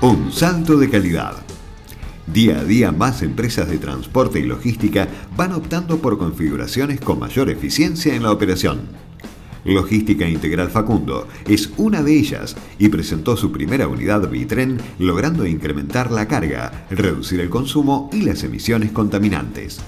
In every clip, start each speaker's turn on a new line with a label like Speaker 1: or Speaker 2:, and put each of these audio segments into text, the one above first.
Speaker 1: Un salto de calidad. Día a día más empresas de transporte y logística van optando por configuraciones con mayor eficiencia en la operación. Logística Integral Facundo es una de ellas y presentó su primera unidad Bitren logrando incrementar la carga, reducir el consumo y las emisiones contaminantes.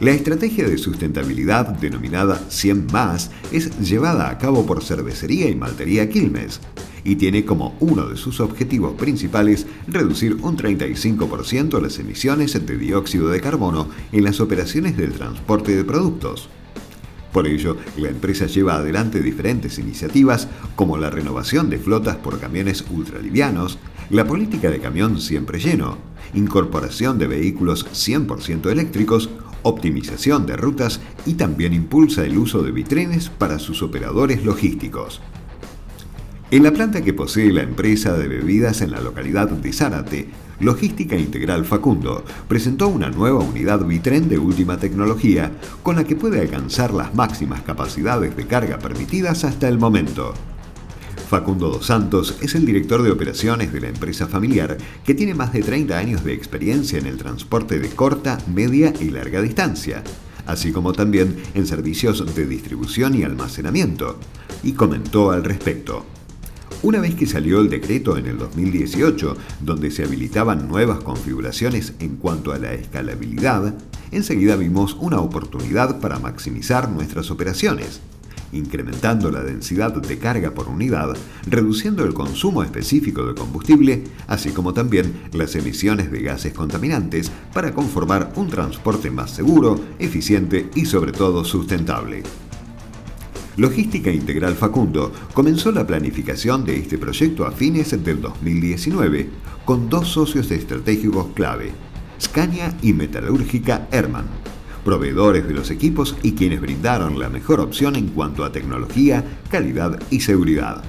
Speaker 1: La estrategia de sustentabilidad denominada 100 más es llevada a cabo por Cervecería y Maltería Quilmes y tiene como uno de sus objetivos principales reducir un 35% las emisiones de dióxido de carbono en las operaciones del transporte de productos. Por ello, la empresa lleva adelante diferentes iniciativas como la renovación de flotas por camiones ultralivianos, la política de camión siempre lleno, incorporación de vehículos 100% eléctricos, optimización de rutas y también impulsa el uso de vitrines para sus operadores logísticos. En la planta que posee la empresa de bebidas en la localidad de Zárate, Logística Integral Facundo presentó una nueva unidad Vitren de última tecnología con la que puede alcanzar las máximas capacidades de carga permitidas hasta el momento. Facundo Dos Santos es el director de operaciones de la empresa familiar que tiene más de 30 años de experiencia en el transporte de corta, media y larga distancia, así como también en servicios de distribución y almacenamiento, y comentó al respecto. Una vez que salió el decreto en el 2018, donde se habilitaban nuevas configuraciones en cuanto a la escalabilidad, enseguida vimos una oportunidad para maximizar nuestras operaciones, incrementando la densidad de carga por unidad, reduciendo el consumo específico de combustible, así como también las emisiones de gases contaminantes para conformar un transporte más seguro, eficiente y sobre todo sustentable. Logística Integral Facundo comenzó la planificación de este proyecto a fines del 2019 con dos socios estratégicos clave, Scania y Metalúrgica Herman, proveedores de los equipos y quienes brindaron la mejor opción en cuanto a tecnología, calidad y seguridad.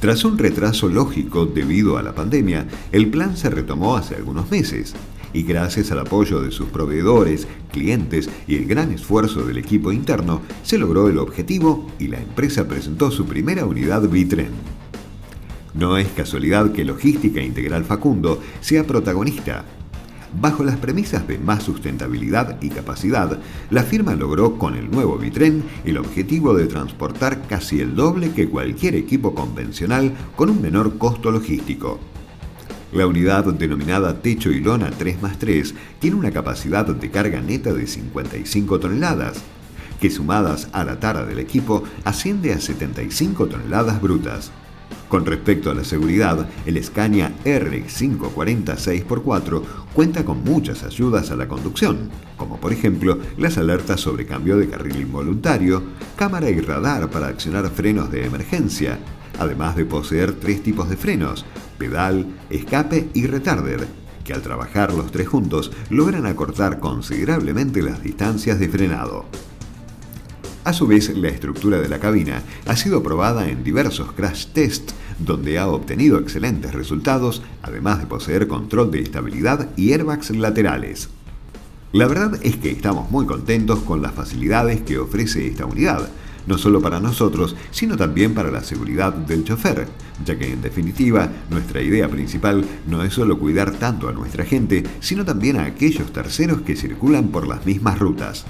Speaker 1: Tras un retraso lógico debido a la pandemia, el plan se retomó hace algunos meses y gracias al apoyo de sus proveedores, clientes y el gran esfuerzo del equipo interno, se logró el objetivo y la empresa presentó su primera unidad Bitren. No es casualidad que Logística Integral Facundo sea protagonista. Bajo las premisas de más sustentabilidad y capacidad, la firma logró con el nuevo Bitren el objetivo de transportar casi el doble que cualquier equipo convencional con un menor costo logístico. La unidad denominada Techo y Lona 3 más 3 tiene una capacidad de carga neta de 55 toneladas, que sumadas a la tara del equipo asciende a 75 toneladas brutas. Con respecto a la seguridad, el Scania R540 6x4 cuenta con muchas ayudas a la conducción, como por ejemplo las alertas sobre cambio de carril involuntario, cámara y radar para accionar frenos de emergencia, además de poseer tres tipos de frenos, pedal, escape y retarder, que al trabajar los tres juntos logran acortar considerablemente las distancias de frenado. A su vez, la estructura de la cabina ha sido probada en diversos crash tests donde ha obtenido excelentes resultados, además de poseer control de estabilidad y airbags laterales. La verdad es que estamos muy contentos con las facilidades que ofrece esta unidad, no solo para nosotros, sino también para la seguridad del chofer, ya que en definitiva nuestra idea principal no es solo cuidar tanto a nuestra gente, sino también a aquellos terceros que circulan por las mismas rutas.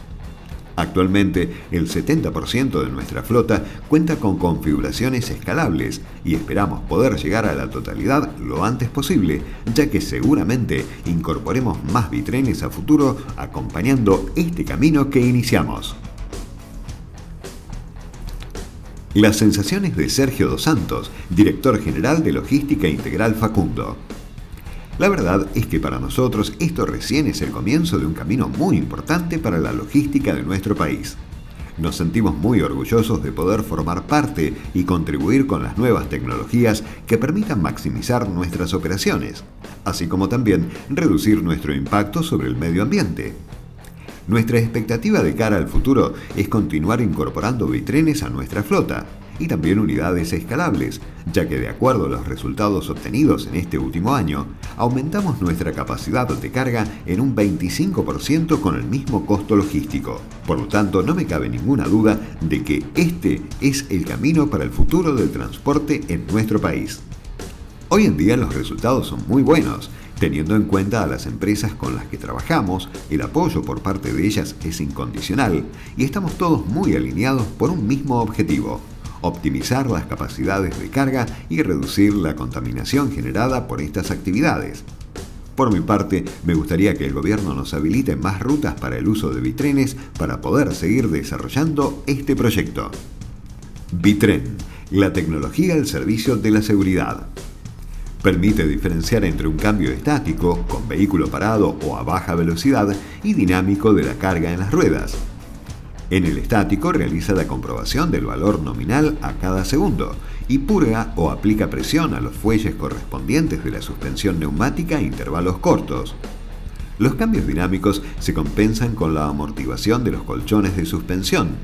Speaker 1: Actualmente, el 70% de nuestra flota cuenta con configuraciones escalables y esperamos poder llegar a la totalidad lo antes posible, ya que seguramente incorporemos más bitrenes a futuro acompañando este camino que iniciamos. Las sensaciones de Sergio Dos Santos, director general de Logística Integral Facundo. La verdad es que para nosotros esto recién es el comienzo de un camino muy importante para la logística de nuestro país. Nos sentimos muy orgullosos de poder formar parte y contribuir con las nuevas tecnologías que permitan maximizar nuestras operaciones, así como también reducir nuestro impacto sobre el medio ambiente. Nuestra expectativa de cara al futuro es continuar incorporando vitrenes a nuestra flota y también unidades escalables, ya que de acuerdo a los resultados obtenidos en este último año, aumentamos nuestra capacidad de carga en un 25% con el mismo costo logístico. Por lo tanto, no me cabe ninguna duda de que este es el camino para el futuro del transporte en nuestro país. Hoy en día los resultados son muy buenos. Teniendo en cuenta a las empresas con las que trabajamos, el apoyo por parte de ellas es incondicional y estamos todos muy alineados por un mismo objetivo, optimizar las capacidades de carga y reducir la contaminación generada por estas actividades. Por mi parte, me gustaría que el gobierno nos habilite más rutas para el uso de bitrenes para poder seguir desarrollando este proyecto. Bitren, la tecnología al servicio de la seguridad. Permite diferenciar entre un cambio estático, con vehículo parado o a baja velocidad, y dinámico de la carga en las ruedas. En el estático realiza la comprobación del valor nominal a cada segundo y purga o aplica presión a los fuelles correspondientes de la suspensión neumática a intervalos cortos. Los cambios dinámicos se compensan con la amortiguación de los colchones de suspensión,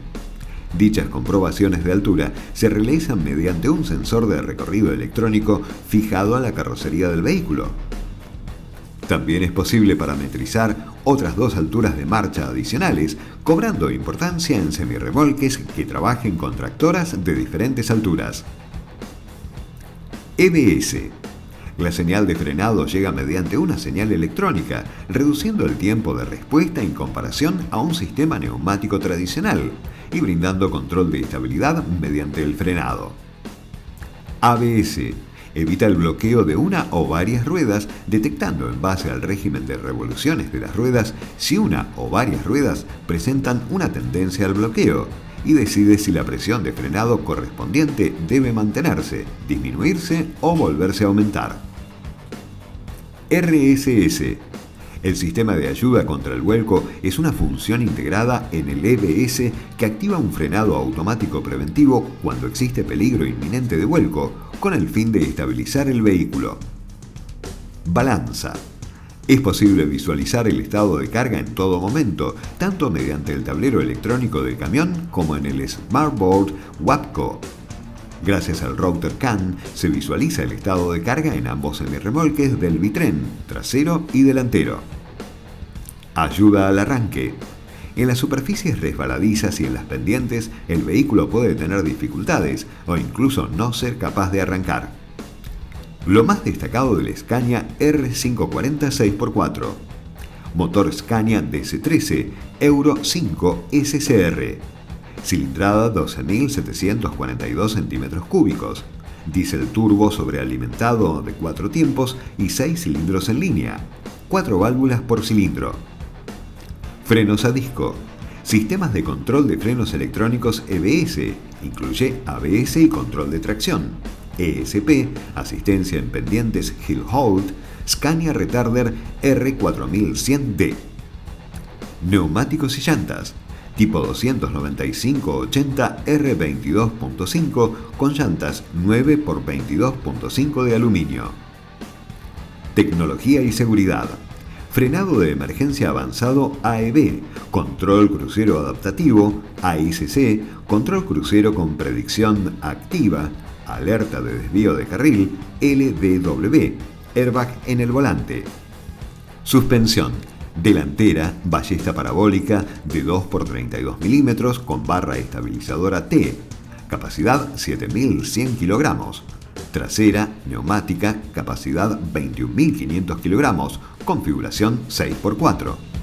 Speaker 1: Dichas comprobaciones de altura se realizan mediante un sensor de recorrido electrónico fijado a la carrocería del vehículo. También es posible parametrizar otras dos alturas de marcha adicionales, cobrando importancia en semirremolques que trabajen con tractoras de diferentes alturas. EBS. La señal de frenado llega mediante una señal electrónica, reduciendo el tiempo de respuesta en comparación a un sistema neumático tradicional y brindando control de estabilidad mediante el frenado. ABS evita el bloqueo de una o varias ruedas detectando en base al régimen de revoluciones de las ruedas si una o varias ruedas presentan una tendencia al bloqueo y decide si la presión de frenado correspondiente debe mantenerse, disminuirse o volverse a aumentar. RSS el sistema de ayuda contra el vuelco es una función integrada en el EBS que activa un frenado automático preventivo cuando existe peligro inminente de vuelco, con el fin de estabilizar el vehículo. Balanza. Es posible visualizar el estado de carga en todo momento, tanto mediante el tablero electrónico del camión como en el Smartboard WAPCO. Gracias al router CAN se visualiza el estado de carga en ambos semirremolques del bitren, trasero y delantero. Ayuda al arranque. En las superficies resbaladizas y en las pendientes, el vehículo puede tener dificultades o incluso no ser capaz de arrancar. Lo más destacado del Scania R540 6x4. Motor Scania DC13 Euro 5 SCR cilindrada 12.742 centímetros cúbicos, diésel turbo sobrealimentado de 4 tiempos y 6 cilindros en línea, 4 válvulas por cilindro. Frenos a disco, sistemas de control de frenos electrónicos EBS, incluye ABS y control de tracción, ESP, asistencia en pendientes Hill Hold, Scania Retarder R4100D. Neumáticos y llantas, tipo 295-80 R22.5 con llantas 9x22.5 de aluminio. Tecnología y seguridad. Frenado de emergencia avanzado AEB, control crucero adaptativo AICC, control crucero con predicción activa, alerta de desvío de carril LDW, airbag en el volante. Suspensión delantera, ballesta parabólica de 2 x 32 milímetros con barra estabilizadora T, capacidad 7100 kilogramos, trasera, neumática, capacidad 21.500 kilogramos, configuración 6x4.